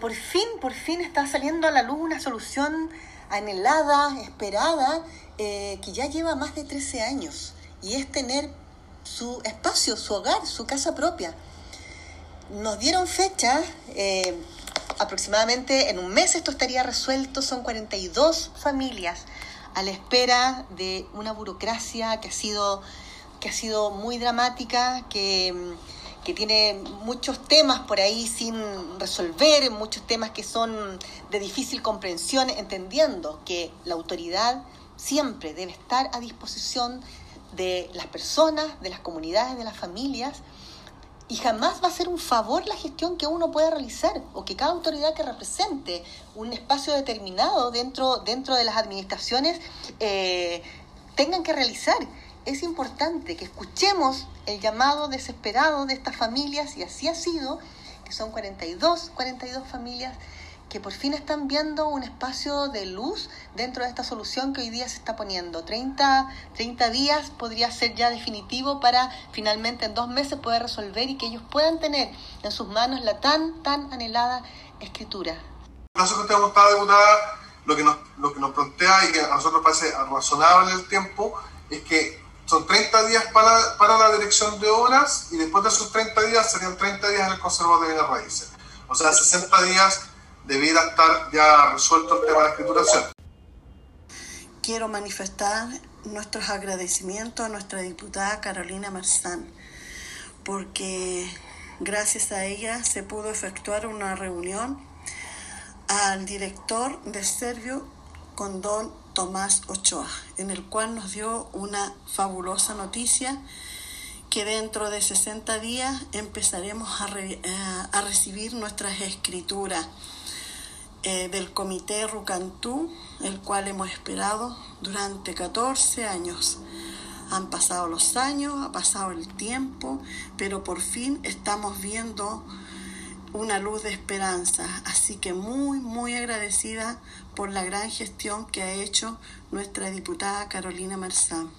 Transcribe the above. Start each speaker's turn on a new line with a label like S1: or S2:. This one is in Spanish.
S1: Por fin, por fin está saliendo a la luz una solución anhelada, esperada, eh, que ya lleva más de 13 años, y es tener su espacio, su hogar, su casa propia. Nos dieron fecha, eh, aproximadamente en un mes esto estaría resuelto, son 42 familias a la espera de una burocracia que ha sido, que ha sido muy dramática, que que tiene muchos temas por ahí sin resolver, muchos temas que son de difícil comprensión, entendiendo que la autoridad siempre debe estar a disposición de las personas, de las comunidades, de las familias, y jamás va a ser un favor la gestión que uno pueda realizar o que cada autoridad que represente un espacio determinado dentro, dentro de las administraciones eh, tengan que realizar es importante que escuchemos el llamado desesperado de estas familias, y así ha sido, que son 42, 42 familias que por fin están viendo un espacio de luz dentro de esta solución que hoy día se está poniendo. 30, 30 días podría ser ya definitivo para finalmente en dos meses poder resolver y que ellos puedan tener en sus manos la tan, tan anhelada escritura.
S2: caso que usted diputada, lo que, nos, lo que nos plantea y que a nosotros parece razonable el tiempo es que son 30 días para, para la dirección de obras y después de esos 30 días serían 30 días en el conservatorio de raíces. O sea, 60 días debiera estar ya resuelto el tema de la escrituración.
S3: Quiero manifestar nuestros agradecimientos a nuestra diputada Carolina Marzán, porque gracias a ella se pudo efectuar una reunión al director de Servio con don Tomás Ochoa, en el cual nos dio una fabulosa noticia que dentro de 60 días empezaremos a, eh, recibir nuestras escrituras eh, del comité Rucantú, el cual hemos esperado durante 14 años. Han pasado los años, ha pasado el tiempo, pero por fin estamos viendo una luz de esperanza. Así que muy, muy agradecida por la gran gestión que ha hecho nuestra diputada Carolina Marzán.